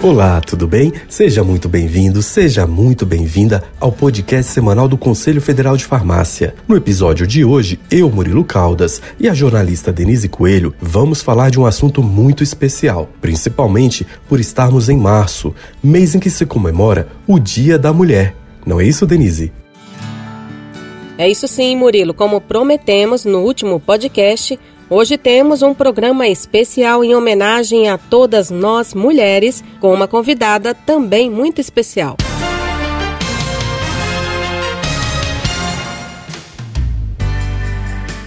Olá, tudo bem? Seja muito bem-vindo, seja muito bem-vinda ao podcast semanal do Conselho Federal de Farmácia. No episódio de hoje, eu, Murilo Caldas, e a jornalista Denise Coelho vamos falar de um assunto muito especial, principalmente por estarmos em março, mês em que se comemora o Dia da Mulher. Não é isso, Denise? É isso sim, Murilo. Como prometemos no último podcast, Hoje temos um programa especial em homenagem a todas nós mulheres, com uma convidada também muito especial.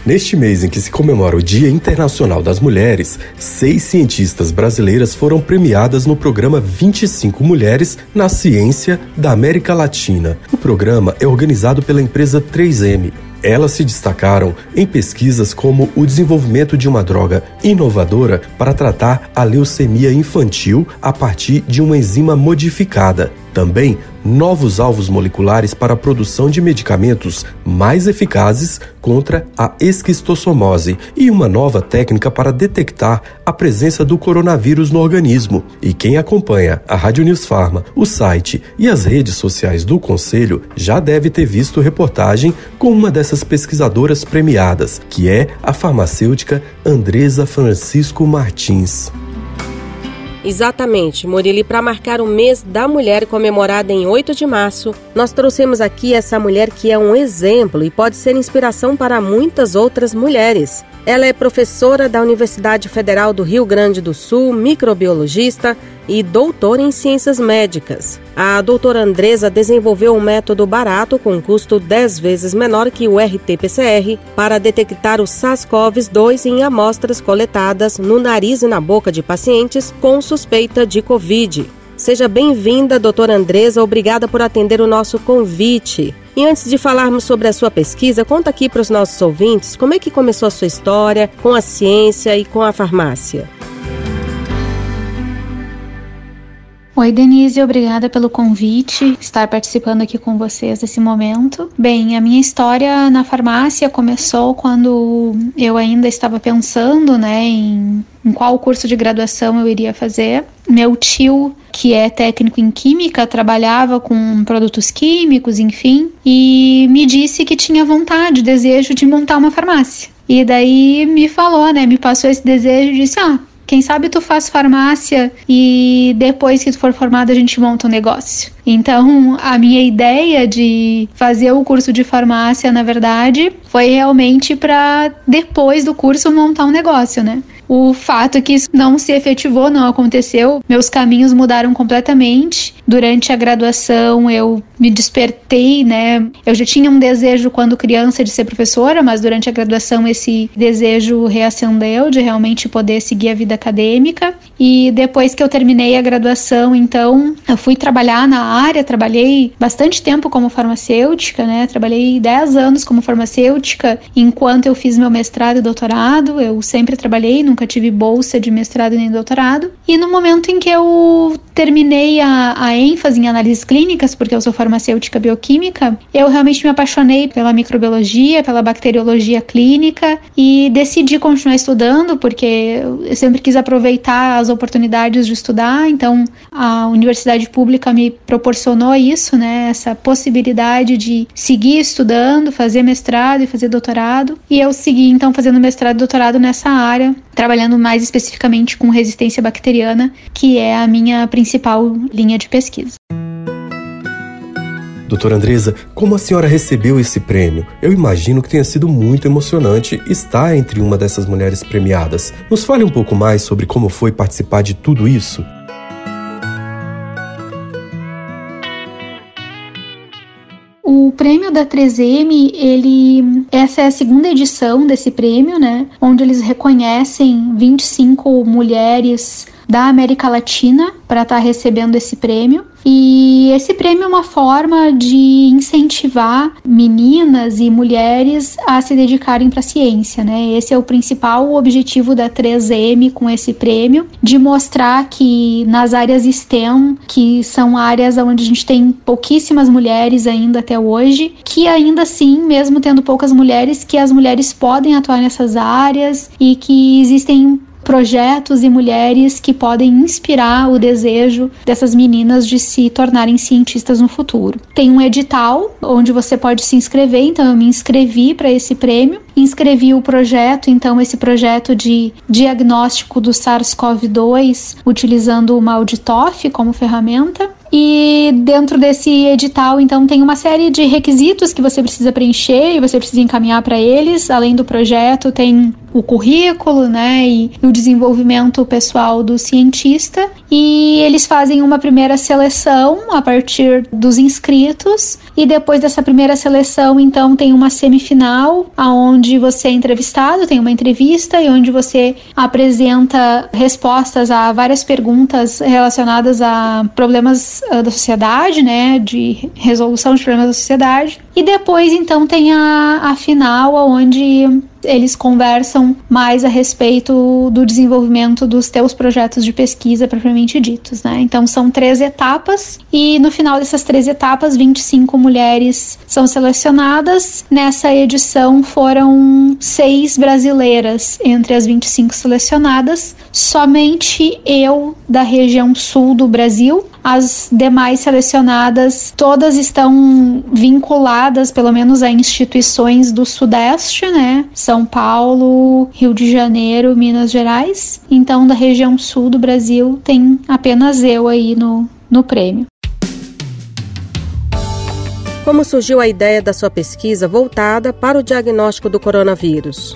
Neste mês em que se comemora o Dia Internacional das Mulheres, seis cientistas brasileiras foram premiadas no programa 25 Mulheres na Ciência da América Latina. O programa é organizado pela empresa 3M, elas se destacaram em pesquisas como o desenvolvimento de uma droga inovadora para tratar a leucemia infantil a partir de uma enzima modificada. Também novos alvos moleculares para a produção de medicamentos mais eficazes contra a esquistossomose e uma nova técnica para detectar a presença do coronavírus no organismo. E quem acompanha a Rádio News Pharma, o site e as redes sociais do Conselho já deve ter visto reportagem com uma dessas pesquisadoras premiadas, que é a farmacêutica Andresa Francisco Martins. Exatamente, Murilo. E para marcar o mês da mulher comemorada em 8 de março, nós trouxemos aqui essa mulher que é um exemplo e pode ser inspiração para muitas outras mulheres. Ela é professora da Universidade Federal do Rio Grande do Sul, microbiologista e doutora em ciências médicas. A doutora Andresa desenvolveu um método barato com custo 10 vezes menor que o RT-PCR para detectar o SARS-CoV-2 em amostras coletadas no nariz e na boca de pacientes com suspeita de Covid. Seja bem-vinda, doutora Andresa. Obrigada por atender o nosso convite. E antes de falarmos sobre a sua pesquisa, conta aqui para os nossos ouvintes como é que começou a sua história com a ciência e com a farmácia. Oi, Denise, obrigada pelo convite, estar participando aqui com vocês nesse momento. Bem, a minha história na farmácia começou quando eu ainda estava pensando, né, em, em qual curso de graduação eu iria fazer. Meu tio, que é técnico em química, trabalhava com produtos químicos, enfim, e me disse que tinha vontade, desejo de montar uma farmácia. E daí me falou, né, me passou esse desejo e disse: "Ah, quem sabe tu faz farmácia e depois que tu for formada a gente monta um negócio. Então, a minha ideia de fazer o curso de farmácia, na verdade, foi realmente para depois do curso montar um negócio, né? O fato é que isso não se efetivou, não aconteceu. Meus caminhos mudaram completamente. Durante a graduação, eu me despertei, né? Eu já tinha um desejo quando criança de ser professora, mas durante a graduação esse desejo reacendeu de realmente poder seguir a vida acadêmica. E depois que eu terminei a graduação, então, eu fui trabalhar na área, trabalhei bastante tempo como farmacêutica, né? Trabalhei 10 anos como farmacêutica enquanto eu fiz meu mestrado e doutorado. Eu sempre trabalhei, nunca tive bolsa de mestrado nem doutorado. E no momento em que eu terminei a, a ênfase em análises clínicas, porque eu sou farmacêutica bioquímica, eu realmente me apaixonei pela microbiologia, pela bacteriologia clínica e decidi continuar estudando, porque eu sempre quis aproveitar as oportunidades de estudar. Então, a universidade pública me proporcionou isso, né? Essa possibilidade de seguir estudando, fazer mestrado e fazer doutorado. E eu segui então fazendo mestrado e doutorado nessa área, trabalhando mais especificamente com resistência bacteriana, que é a minha principal linha de pesquisa. Doutora Andresa, como a senhora recebeu esse prêmio? Eu imagino que tenha sido muito emocionante estar entre uma dessas mulheres premiadas. Nos fale um pouco mais sobre como foi participar de tudo isso. O prêmio da 3M, ele essa é a segunda edição desse prêmio, né? Onde eles reconhecem 25 mulheres da América Latina para estar tá recebendo esse prêmio. E esse prêmio é uma forma de incentivar meninas e mulheres a se dedicarem para a ciência, né? Esse é o principal objetivo da 3M com esse prêmio, de mostrar que nas áreas STEM, que são áreas onde a gente tem pouquíssimas mulheres ainda até hoje, que ainda assim, mesmo tendo poucas mulheres, que as mulheres podem atuar nessas áreas e que existem projetos e mulheres que podem inspirar o desejo dessas meninas de se tornarem cientistas no futuro. Tem um edital onde você pode se inscrever, então eu me inscrevi para esse prêmio, inscrevi o projeto, então esse projeto de diagnóstico do SARS-CoV-2 utilizando o MALDI-TOF como ferramenta e dentro desse edital, então, tem uma série de requisitos que você precisa preencher e você precisa encaminhar para eles. Além do projeto, tem o currículo, né, e o desenvolvimento pessoal do cientista. E eles fazem uma primeira seleção a partir dos inscritos. E depois dessa primeira seleção, então, tem uma semifinal, aonde você é entrevistado, tem uma entrevista e onde você apresenta respostas a várias perguntas relacionadas a problemas uh, da sociedade, né, de resolução de problemas da sociedade. E depois, então, tem a, a final, onde eles conversam mais a respeito do desenvolvimento dos teus projetos de pesquisa propriamente ditos, né? Então são três etapas e no final dessas três etapas, 25 mulheres são selecionadas. Nessa edição foram seis brasileiras entre as 25 selecionadas. Somente eu da região sul do Brasil as demais selecionadas todas estão vinculadas, pelo menos, a instituições do Sudeste, né? São Paulo, Rio de Janeiro, Minas Gerais. Então, da região sul do Brasil, tem apenas eu aí no, no prêmio. Como surgiu a ideia da sua pesquisa voltada para o diagnóstico do coronavírus?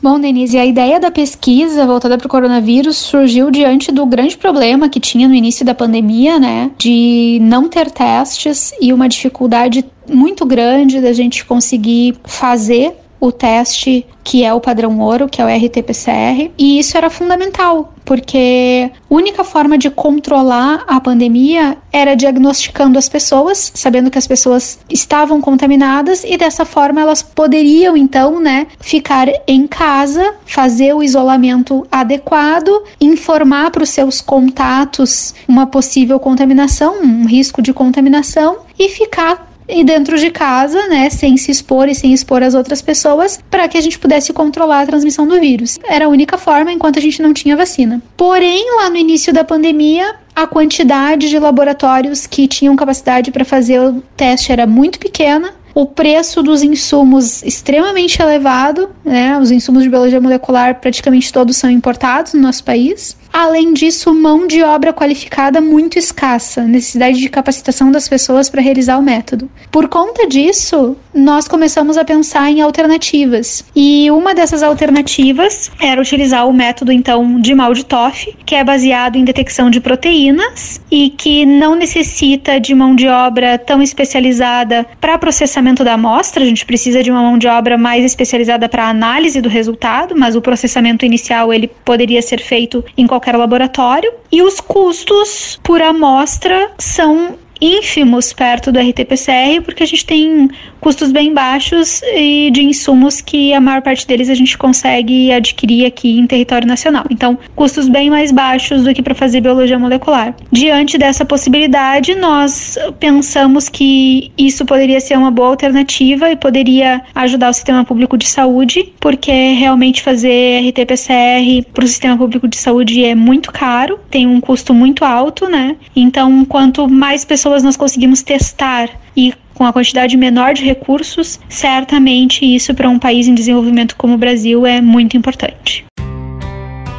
Bom, Denise, a ideia da pesquisa voltada para o coronavírus surgiu diante do grande problema que tinha no início da pandemia, né? De não ter testes e uma dificuldade muito grande da gente conseguir fazer o teste que é o padrão ouro, que é o RT-PCR, e isso era fundamental, porque a única forma de controlar a pandemia era diagnosticando as pessoas, sabendo que as pessoas estavam contaminadas e dessa forma elas poderiam então, né, ficar em casa, fazer o isolamento adequado, informar para os seus contatos uma possível contaminação, um risco de contaminação e ficar e dentro de casa, né, sem se expor e sem expor as outras pessoas, para que a gente pudesse controlar a transmissão do vírus. Era a única forma enquanto a gente não tinha vacina. Porém, lá no início da pandemia, a quantidade de laboratórios que tinham capacidade para fazer o teste era muito pequena o preço dos insumos extremamente elevado, né? Os insumos de biologia molecular praticamente todos são importados no nosso país. Além disso, mão de obra qualificada muito escassa, necessidade de capacitação das pessoas para realizar o método. Por conta disso, nós começamos a pensar em alternativas. E uma dessas alternativas era utilizar o método então de Malditoff, que é baseado em detecção de proteínas e que não necessita de mão de obra tão especializada para processamento da amostra. A gente precisa de uma mão de obra mais especializada para análise do resultado, mas o processamento inicial ele poderia ser feito em qualquer qualquer laboratório, e os custos por amostra são ínfimos perto do RT-PCR, porque a gente tem custos bem baixos e de insumos que a maior parte deles a gente consegue adquirir aqui em território nacional. Então, custos bem mais baixos do que para fazer biologia molecular. Diante dessa possibilidade, nós pensamos que isso poderia ser uma boa alternativa e poderia ajudar o sistema público de saúde, porque realmente fazer RT-PCR para o sistema público de saúde é muito caro, tem um custo muito alto, né? Então, quanto mais pessoas nós conseguimos testar e com a quantidade menor de recursos, certamente isso para um país em desenvolvimento como o Brasil é muito importante.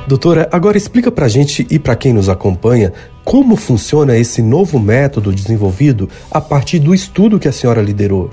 Doutora, agora explica para a gente e para quem nos acompanha como funciona esse novo método desenvolvido a partir do estudo que a senhora liderou.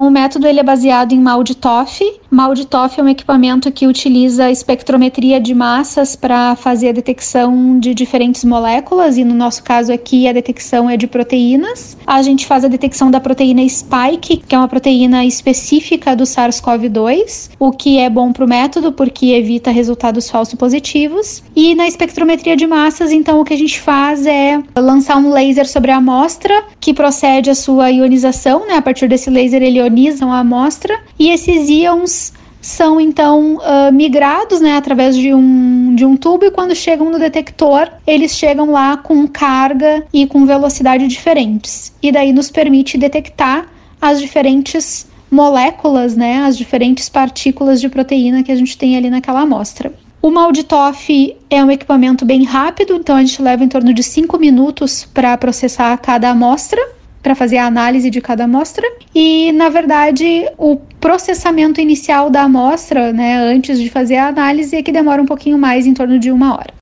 O método ele é baseado em MALDI-TOF. MALDI-TOF é um equipamento que utiliza espectrometria de massas para fazer a detecção de diferentes moléculas e no nosso caso aqui a detecção é de proteínas. A gente faz a detecção da proteína spike, que é uma proteína específica do SARS-CoV-2, o que é bom para o método porque evita resultados falsos positivos. E na espectrometria de massas, então o que a gente faz é lançar um laser sobre a amostra que procede a sua ionização, né? A partir desse laser ele ionizam a amostra e esses íons são então uh, migrados né, através de um, de um tubo e quando chegam no detector, eles chegam lá com carga e com velocidade diferentes. E daí nos permite detectar as diferentes moléculas, né, as diferentes partículas de proteína que a gente tem ali naquela amostra. O Malditoff é um equipamento bem rápido, então a gente leva em torno de 5 minutos para processar cada amostra para fazer a análise de cada amostra e, na verdade, o processamento inicial da amostra, né, antes de fazer a análise, é que demora um pouquinho mais, em torno de uma hora.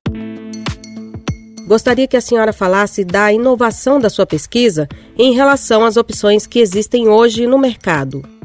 Gostaria que a senhora falasse da inovação da sua pesquisa em relação às opções que existem hoje no mercado.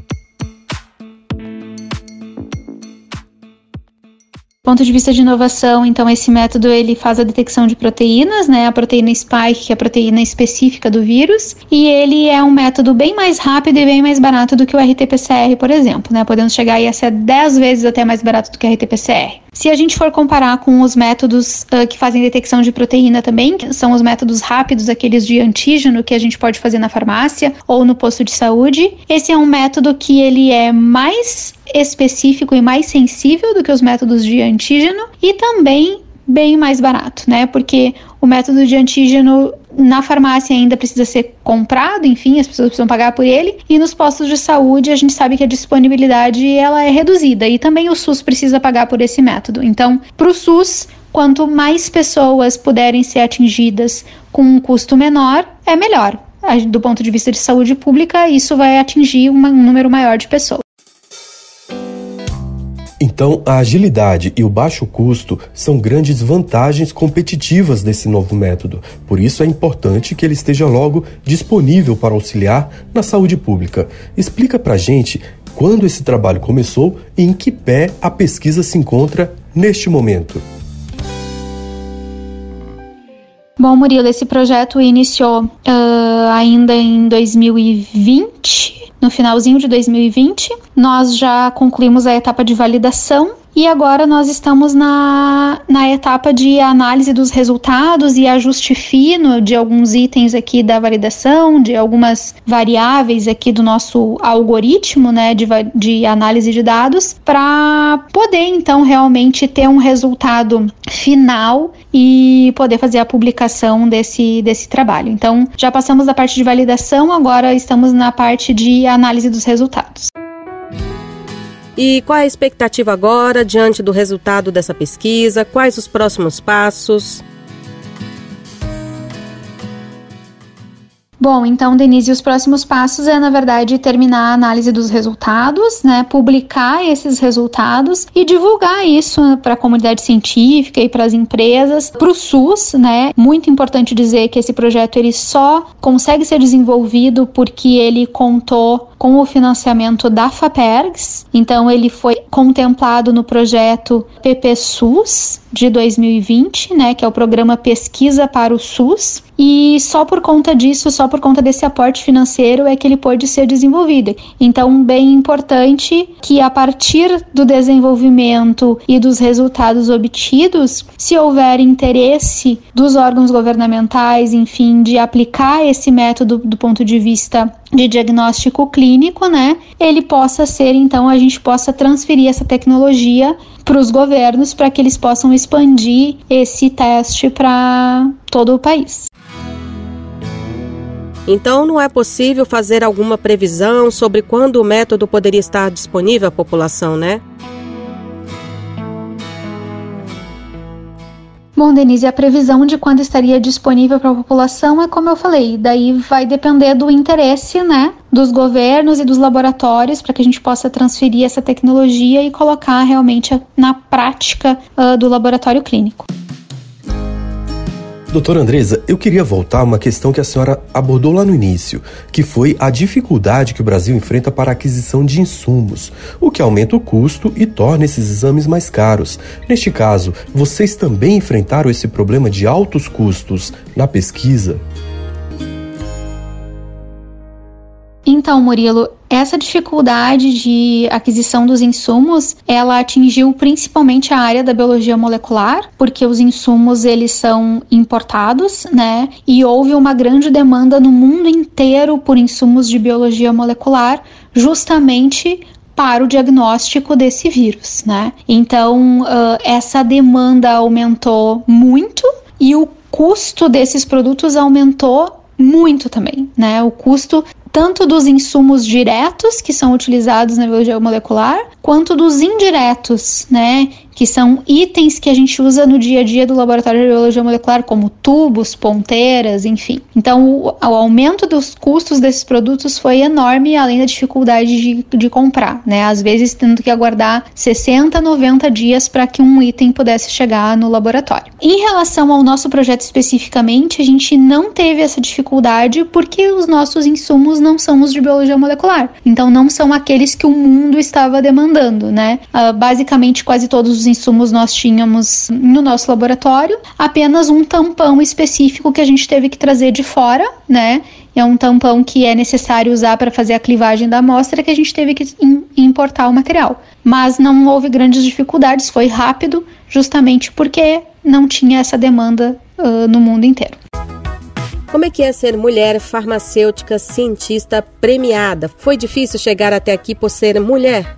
Ponto de vista de inovação, então esse método ele faz a detecção de proteínas, né, a proteína spike, que é a proteína específica do vírus, e ele é um método bem mais rápido e bem mais barato do que o RT-PCR, por exemplo, né, podendo chegar a ser 10 vezes até mais barato do que o RT-PCR. Se a gente for comparar com os métodos uh, que fazem detecção de proteína também, que são os métodos rápidos, aqueles de antígeno que a gente pode fazer na farmácia ou no posto de saúde, esse é um método que ele é mais específico e mais sensível do que os métodos de antígeno e também bem mais barato, né? Porque o método de antígeno na farmácia ainda precisa ser comprado, enfim, as pessoas precisam pagar por ele, e nos postos de saúde a gente sabe que a disponibilidade ela é reduzida e também o SUS precisa pagar por esse método. Então, para o SUS, quanto mais pessoas puderem ser atingidas com um custo menor, é melhor. Do ponto de vista de saúde pública, isso vai atingir um número maior de pessoas. Então, a agilidade e o baixo custo são grandes vantagens competitivas desse novo método. Por isso é importante que ele esteja logo disponível para auxiliar na saúde pública. Explica pra gente quando esse trabalho começou e em que pé a pesquisa se encontra neste momento. Bom, Murilo, esse projeto iniciou uh, ainda em 2020 no finalzinho de 2020. Nós já concluímos a etapa de validação e agora nós estamos na, na etapa de análise dos resultados e ajuste fino de alguns itens aqui da validação, de algumas variáveis aqui do nosso algoritmo né, de, de análise de dados, para poder então realmente ter um resultado final e poder fazer a publicação desse, desse trabalho. Então, já passamos da parte de validação, agora estamos na parte de análise dos resultados. E qual a expectativa agora diante do resultado dessa pesquisa? Quais os próximos passos? Bom, então, Denise, os próximos passos é, na verdade, terminar a análise dos resultados, né, publicar esses resultados e divulgar isso para a comunidade científica e para as empresas, para o SUS, né. Muito importante dizer que esse projeto ele só consegue ser desenvolvido porque ele contou com o financiamento da FAPERGS, então ele foi contemplado no projeto PPSUS de 2020, né, que é o programa Pesquisa para o SUS, e só por conta disso, só por conta desse aporte financeiro é que ele pôde ser desenvolvido. Então, bem importante que a partir do desenvolvimento e dos resultados obtidos, se houver interesse dos órgãos governamentais, enfim, de aplicar esse método do ponto de vista de diagnóstico clínico, né? Ele possa ser, então, a gente possa transferir essa tecnologia para os governos para que eles possam expandir esse teste para todo o país. Então, não é possível fazer alguma previsão sobre quando o método poderia estar disponível à população, né? Bom, Denise, a previsão de quando estaria disponível para a população é como eu falei, daí vai depender do interesse, né, dos governos e dos laboratórios para que a gente possa transferir essa tecnologia e colocar realmente na prática uh, do laboratório clínico. Doutora Andresa, eu queria voltar a uma questão que a senhora abordou lá no início, que foi a dificuldade que o Brasil enfrenta para a aquisição de insumos, o que aumenta o custo e torna esses exames mais caros. Neste caso, vocês também enfrentaram esse problema de altos custos na pesquisa? Então, Murilo, essa dificuldade de aquisição dos insumos, ela atingiu principalmente a área da biologia molecular, porque os insumos eles são importados, né? E houve uma grande demanda no mundo inteiro por insumos de biologia molecular, justamente para o diagnóstico desse vírus, né? Então, uh, essa demanda aumentou muito e o custo desses produtos aumentou muito também, né? O custo tanto dos insumos diretos que são utilizados na biologia molecular, quanto dos indiretos, né? Que são itens que a gente usa no dia a dia do laboratório de biologia molecular, como tubos, ponteiras, enfim. Então, o, o aumento dos custos desses produtos foi enorme, além da dificuldade de, de comprar, né? Às vezes, tendo que aguardar 60, 90 dias para que um item pudesse chegar no laboratório. Em relação ao nosso projeto especificamente, a gente não teve essa dificuldade porque os nossos insumos não são os de biologia molecular. Então, não são aqueles que o mundo estava demandando, né? Uh, basicamente, quase todos os insumos nós tínhamos no nosso laboratório, apenas um tampão específico que a gente teve que trazer de fora, né? É um tampão que é necessário usar para fazer a clivagem da amostra que a gente teve que importar o material. Mas não houve grandes dificuldades, foi rápido, justamente porque não tinha essa demanda uh, no mundo inteiro. Como é que é ser mulher farmacêutica cientista premiada? Foi difícil chegar até aqui por ser mulher?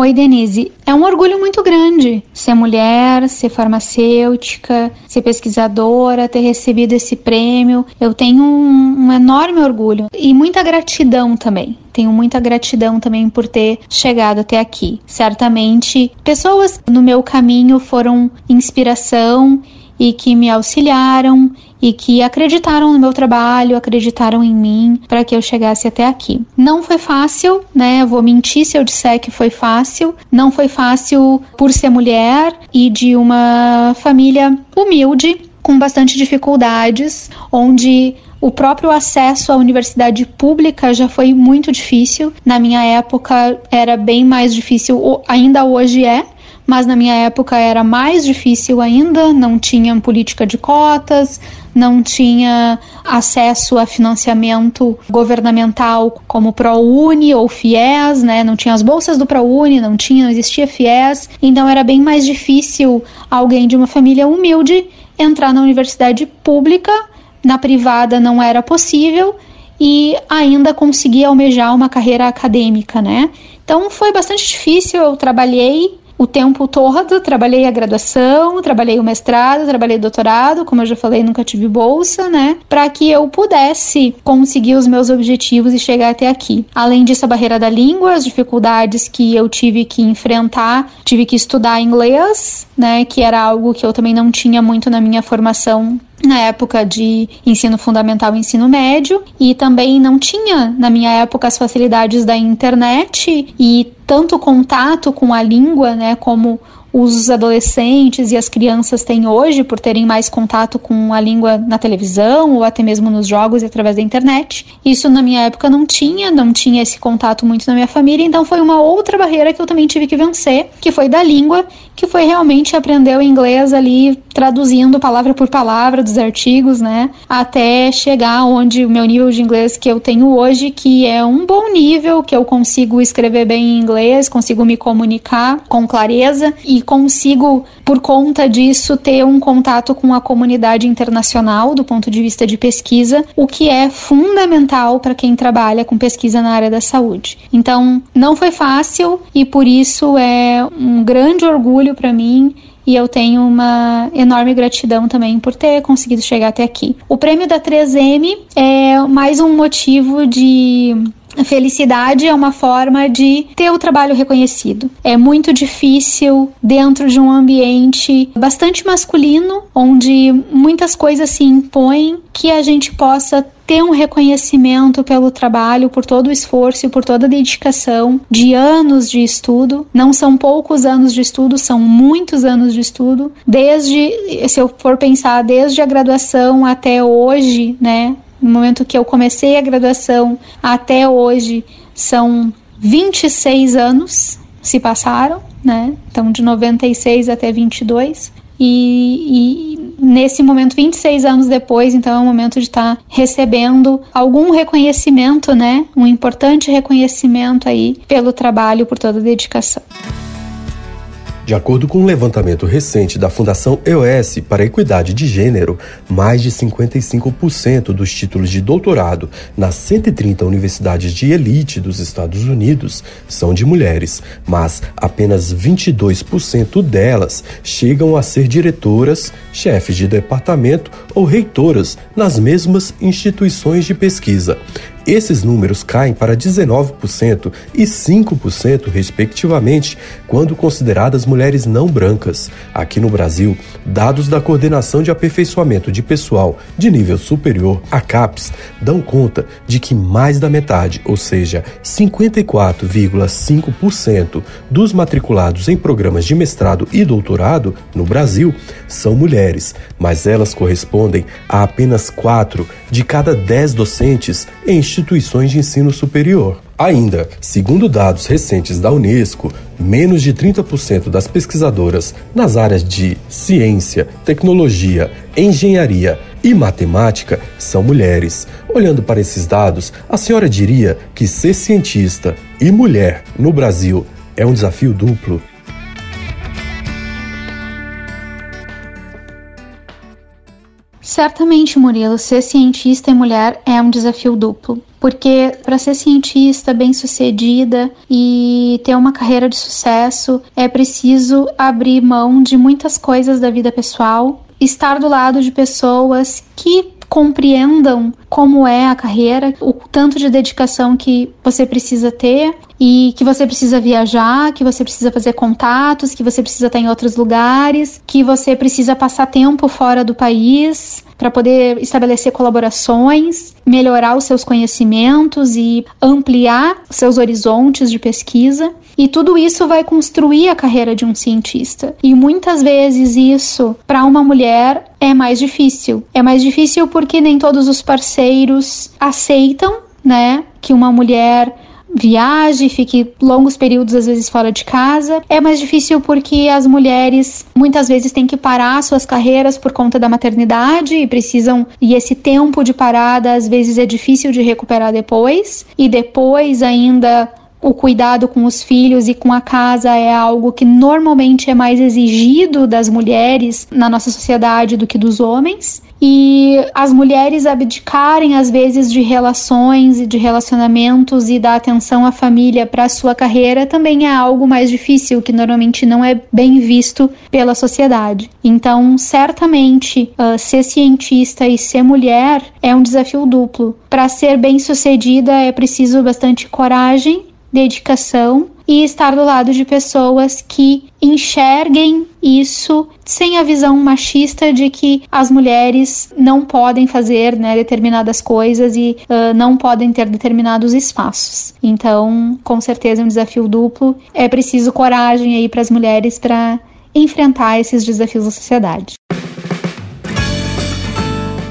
Oi, Denise. É um orgulho muito grande ser mulher, ser farmacêutica, ser pesquisadora, ter recebido esse prêmio. Eu tenho um, um enorme orgulho e muita gratidão também. Tenho muita gratidão também por ter chegado até aqui. Certamente, pessoas no meu caminho foram inspiração e que me auxiliaram e que acreditaram no meu trabalho, acreditaram em mim para que eu chegasse até aqui. Não foi fácil, né? Vou mentir se eu disser que foi fácil. Não foi fácil por ser mulher e de uma família humilde, com bastante dificuldades, onde o próprio acesso à universidade pública já foi muito difícil. Na minha época era bem mais difícil, ainda hoje é, mas na minha época era mais difícil ainda, não tinha política de cotas, não tinha acesso a financiamento governamental como ProUni ou FIES, né? Não tinha as bolsas do ProUni, não tinha, não existia FIES, então era bem mais difícil alguém de uma família humilde entrar na universidade pública, na privada não era possível e ainda conseguir almejar uma carreira acadêmica, né? Então foi bastante difícil, eu trabalhei o tempo todo, trabalhei a graduação, trabalhei o mestrado, trabalhei o doutorado, como eu já falei, nunca tive bolsa, né? Para que eu pudesse conseguir os meus objetivos e chegar até aqui. Além disso, a barreira da língua, as dificuldades que eu tive que enfrentar, tive que estudar inglês, né? Que era algo que eu também não tinha muito na minha formação na época de ensino fundamental e ensino médio e também não tinha na minha época as facilidades da internet e tanto contato com a língua, né, como os adolescentes e as crianças têm hoje por terem mais contato com a língua na televisão ou até mesmo nos jogos e através da internet. Isso na minha época não tinha, não tinha esse contato muito na minha família, então foi uma outra barreira que eu também tive que vencer, que foi da língua, que foi realmente aprender o inglês ali traduzindo palavra por palavra dos artigos, né, até chegar onde o meu nível de inglês que eu tenho hoje, que é um bom nível, que eu consigo escrever bem em inglês, consigo me comunicar com clareza e consigo, por conta disso, ter um contato com a comunidade internacional do ponto de vista de pesquisa, o que é fundamental para quem trabalha com pesquisa na área da saúde. Então, não foi fácil e por isso é um grande orgulho para mim e eu tenho uma enorme gratidão também por ter conseguido chegar até aqui. O prêmio da 3M é mais um motivo de felicidade é uma forma de ter o trabalho reconhecido. É muito difícil dentro de um ambiente bastante masculino, onde muitas coisas se impõem, que a gente possa ter um reconhecimento pelo trabalho, por todo o esforço e por toda a dedicação de anos de estudo. Não são poucos anos de estudo, são muitos anos de estudo. Desde, se eu for pensar, desde a graduação até hoje, né? No momento que eu comecei a graduação até hoje, são 26 anos se passaram, né? Então, de 96 até 22. E, e, nesse momento, 26 anos depois, então é o momento de estar tá recebendo algum reconhecimento, né? Um importante reconhecimento aí pelo trabalho, por toda a dedicação. De acordo com um levantamento recente da Fundação EOS para a Equidade de Gênero, mais de 55% dos títulos de doutorado nas 130 universidades de elite dos Estados Unidos são de mulheres, mas apenas 22% delas chegam a ser diretoras, chefes de departamento ou reitoras nas mesmas instituições de pesquisa. Esses números caem para 19% e 5%, respectivamente, quando consideradas mulheres não brancas. Aqui no Brasil, dados da Coordenação de Aperfeiçoamento de Pessoal de Nível Superior, a CAPES, dão conta de que mais da metade, ou seja, 54,5% dos matriculados em programas de mestrado e doutorado no Brasil são mulheres, mas elas correspondem a apenas 4 de cada 10 docentes em instituições de ensino superior. Ainda, segundo dados recentes da Unesco, menos de 30% das pesquisadoras nas áreas de ciência, tecnologia, engenharia e matemática são mulheres. Olhando para esses dados, a senhora diria que ser cientista e mulher no Brasil é um desafio duplo? Certamente, Murilo, ser cientista e mulher é um desafio duplo. Porque para ser cientista bem-sucedida e ter uma carreira de sucesso, é preciso abrir mão de muitas coisas da vida pessoal, estar do lado de pessoas que compreendam como é a carreira, o tanto de dedicação que você precisa ter e que você precisa viajar, que você precisa fazer contatos, que você precisa estar em outros lugares, que você precisa passar tempo fora do país para poder estabelecer colaborações, melhorar os seus conhecimentos e ampliar seus horizontes de pesquisa. E tudo isso vai construir a carreira de um cientista. E muitas vezes isso, para uma mulher, é mais difícil. É mais difícil porque nem todos os parceiros aceitam, né, que uma mulher viaje, fique longos períodos às vezes fora de casa. É mais difícil porque as mulheres muitas vezes têm que parar suas carreiras por conta da maternidade e precisam e esse tempo de parada às vezes é difícil de recuperar depois e depois ainda o cuidado com os filhos e com a casa é algo que normalmente é mais exigido das mulheres na nossa sociedade do que dos homens e as mulheres abdicarem às vezes de relações e de relacionamentos e da atenção à família para a sua carreira também é algo mais difícil que normalmente não é bem visto pela sociedade. Então, certamente, uh, ser cientista e ser mulher é um desafio duplo. Para ser bem-sucedida é preciso bastante coragem dedicação e estar do lado de pessoas que enxerguem isso sem a visão machista de que as mulheres não podem fazer né, determinadas coisas e uh, não podem ter determinados espaços. Então, com certeza é um desafio duplo. É preciso coragem aí para as mulheres para enfrentar esses desafios da sociedade.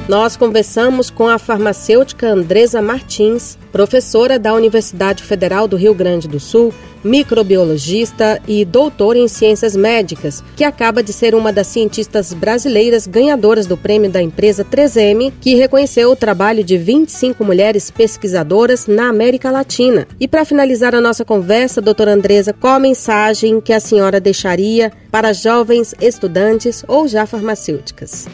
Nós conversamos com a farmacêutica Andresa Martins, professora da Universidade Federal do Rio Grande do Sul, microbiologista e doutora em ciências médicas, que acaba de ser uma das cientistas brasileiras ganhadoras do prêmio da empresa 3M, que reconheceu o trabalho de 25 mulheres pesquisadoras na América Latina. E para finalizar a nossa conversa, doutora Andresa, qual a mensagem que a senhora deixaria para jovens estudantes ou já farmacêuticas?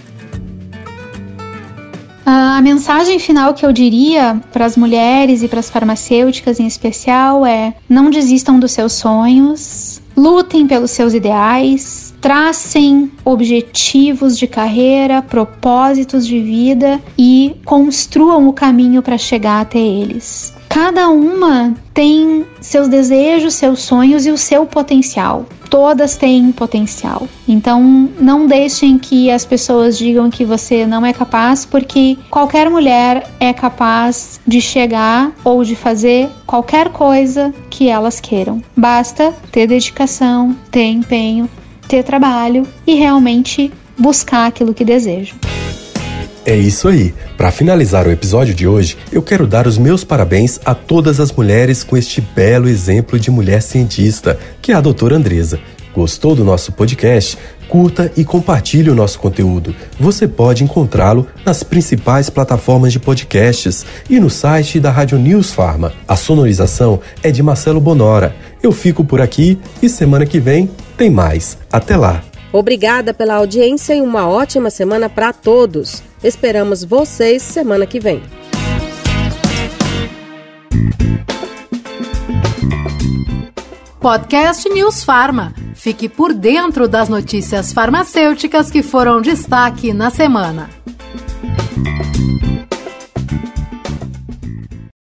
A mensagem final que eu diria para as mulheres e para as farmacêuticas em especial é: não desistam dos seus sonhos, lutem pelos seus ideais, tracem objetivos de carreira, propósitos de vida e construam o caminho para chegar até eles cada uma tem seus desejos, seus sonhos e o seu potencial. Todas têm potencial. Então, não deixem que as pessoas digam que você não é capaz, porque qualquer mulher é capaz de chegar ou de fazer qualquer coisa que elas queiram. Basta ter dedicação, ter empenho, ter trabalho e realmente buscar aquilo que desejam. É isso aí. Para finalizar o episódio de hoje, eu quero dar os meus parabéns a todas as mulheres com este belo exemplo de mulher cientista, que é a doutora Andresa. Gostou do nosso podcast? Curta e compartilhe o nosso conteúdo. Você pode encontrá-lo nas principais plataformas de podcasts e no site da Rádio News Farma. A sonorização é de Marcelo Bonora. Eu fico por aqui e semana que vem tem mais. Até lá! Obrigada pela audiência e uma ótima semana para todos. Esperamos vocês semana que vem. Podcast News Farma. Fique por dentro das notícias farmacêuticas que foram destaque na semana.